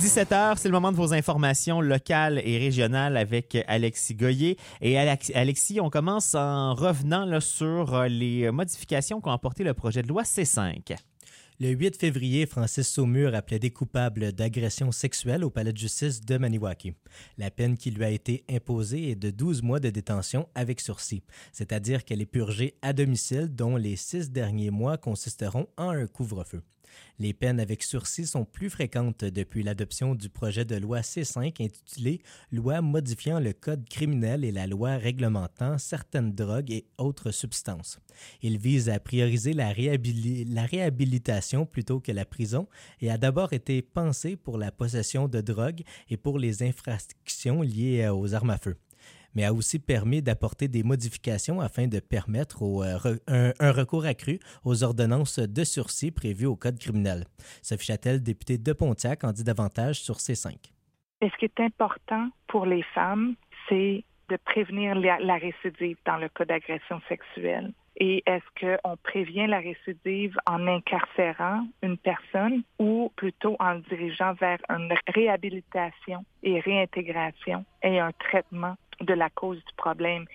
17h, c'est le moment de vos informations locales et régionales avec Alexis Goyer. Et Alexis, on commence en revenant sur euh, les modifications qu'a apporté le projet de loi C5. Le 8 février, Francis Saumur a plaidé coupable d'agression sexuelle au palais de justice de Maniwaki. La peine qui lui a été imposée est de 12 mois de détention avec sursis, c'est-à-dire qu'elle est purgée à domicile, dont les six derniers mois consisteront en un couvre-feu. Les peines avec sursis sont plus fréquentes depuis l'adoption du projet de loi C5 intitulé Loi modifiant le code criminel et la loi réglementant certaines drogues et autres substances. Il vise à prioriser la, la réhabilitation plutôt que la prison et a d'abord été pensé pour la possession de drogues et pour les infractions liées aux armes à feu mais a aussi permis d'apporter des modifications afin de permettre euh, un, recours accru aux ordonnances de sursis prévues au Code criminel. Sophie Châtel, députée de Pontiac, en dit davantage sur ces cinq. ce qui est important pour les femmes, c'est de prévenir la, la récidive dans le cas d'agression sexuelle. Et est-ce qu'on prévient la récidive en incarcérant une personne ou plutôt en le dirigeant vers une réhabilitation et réintégration et un traitement de la cause du problème.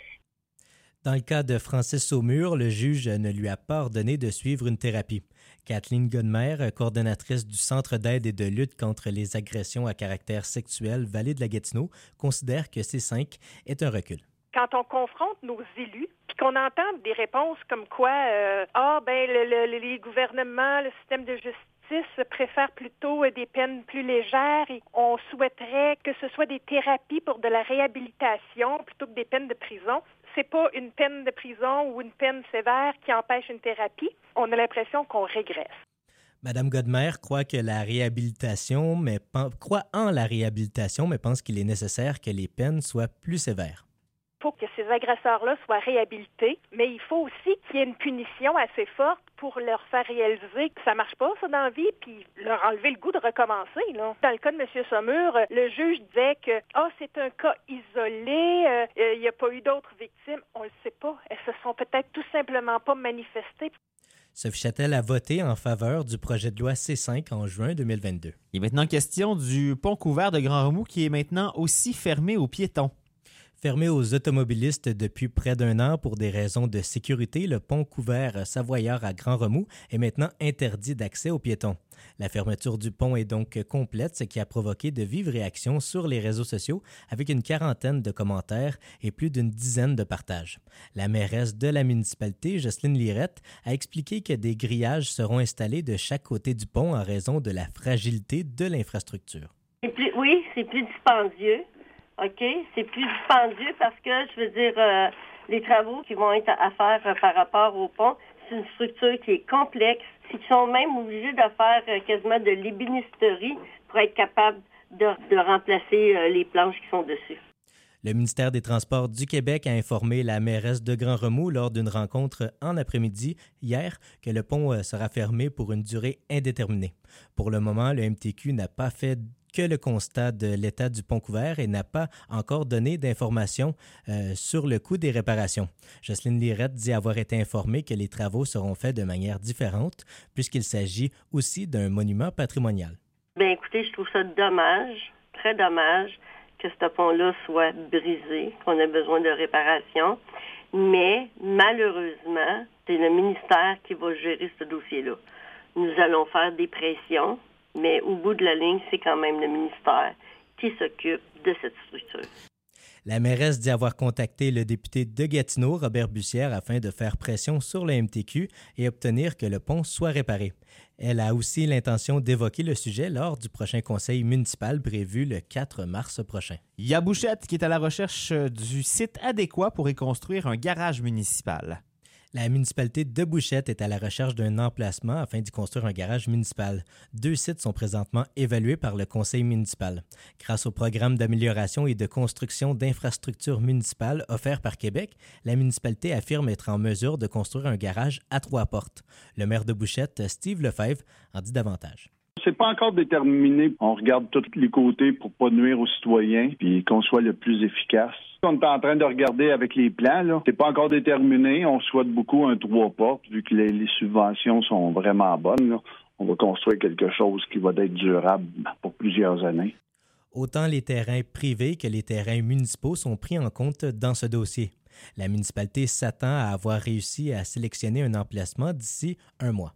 Dans le cas de Francis Saumur, le juge ne lui a pas ordonné de suivre une thérapie. Kathleen Godmer, coordonnatrice du Centre d'aide et de lutte contre les agressions à caractère sexuel Vallée de la Gatineau, considère que C5 est un recul. Quand on confronte nos élus, puis qu'on entend des réponses comme quoi, euh, ah ben les gouvernements, le système de justice préfère plutôt euh, des peines plus légères et on souhaiterait que ce soit des thérapies pour de la réhabilitation plutôt que des peines de prison. C'est pas une peine de prison ou une peine sévère qui empêche une thérapie. On a l'impression qu'on régresse. Madame Godmer croit que la réhabilitation, mais croit en la réhabilitation, mais pense qu'il est nécessaire que les peines soient plus sévères ces agresseurs-là soient réhabilités, mais il faut aussi qu'il y ait une punition assez forte pour leur faire réaliser que ça marche pas, ça, dans la vie, puis leur enlever le goût de recommencer. Là. Dans le cas de M. Saumur, le juge disait que ah, c'est un cas isolé, euh, euh, il n'y a pas eu d'autres victimes. On ne le sait pas. Elles se sont peut-être tout simplement pas manifestées. Sophie Châtel a voté en faveur du projet de loi C5 en juin 2022. Il est maintenant question du pont couvert de Grand Remous qui est maintenant aussi fermé aux piétons. Fermé aux automobilistes depuis près d'un an pour des raisons de sécurité, le pont couvert Savoyard à Grand Remous est maintenant interdit d'accès aux piétons. La fermeture du pont est donc complète, ce qui a provoqué de vives réactions sur les réseaux sociaux avec une quarantaine de commentaires et plus d'une dizaine de partages. La mairesse de la municipalité, Jocelyne Lirette, a expliqué que des grillages seront installés de chaque côté du pont en raison de la fragilité de l'infrastructure. Oui, c'est plus dispendieux. OK? C'est plus dispendieux parce que, je veux dire, euh, les travaux qui vont être à faire euh, par rapport au pont, c'est une structure qui est complexe. Ils sont même obligés de faire euh, quasiment de l'ébénisterie pour être capable de, remplacer les planches qui sont dessus. Le ministère des Transports du Québec a informé la mairesse de Grand Remous lors d'une rencontre en après-midi hier que le pont sera fermé pour une durée indéterminée. Pour le moment, le MTQ n'a pas fait que le constat de l'état du pont couvert et n'a pas encore donné d'informations euh, sur le coût des réparations. Jocelyne Lirette dit avoir été informée que les travaux seront faits de manière différente puisqu'il s'agit aussi d'un monument patrimonial. Bien, écoutez, je trouve ça dommage, très dommage que ce pont-là soit brisé, qu'on ait besoin de réparation. Mais malheureusement, c'est le ministère qui va gérer ce dossier-là. Nous allons faire des pressions mais au bout de la ligne, c'est quand même le ministère qui s'occupe de cette structure. La mairesse dit avoir contacté le député de Gatineau, Robert Bussière, afin de faire pression sur le MTQ et obtenir que le pont soit réparé. Elle a aussi l'intention d'évoquer le sujet lors du prochain conseil municipal prévu le 4 mars prochain. Il y a Bouchette qui est à la recherche du site adéquat pour y construire un garage municipal. La municipalité de Bouchette est à la recherche d'un emplacement afin d'y construire un garage municipal. Deux sites sont présentement évalués par le conseil municipal. Grâce au programme d'amélioration et de construction d'infrastructures municipales offert par Québec, la municipalité affirme être en mesure de construire un garage à trois portes. Le maire de Bouchette, Steve Lefebvre, en dit davantage. C'est pas encore déterminé. On regarde tous les côtés pour pas nuire aux citoyens puis qu'on soit le plus efficace. On est en train de regarder avec les plans. C'est pas encore déterminé. On souhaite beaucoup un trois portes vu que les, subventions sont vraiment bonnes. on va construire quelque chose qui va être durable pour plusieurs années. Autant les terrains privés que les terrains municipaux sont pris en compte dans ce dossier. La municipalité s'attend à avoir réussi à sélectionner un emplacement d'ici un mois.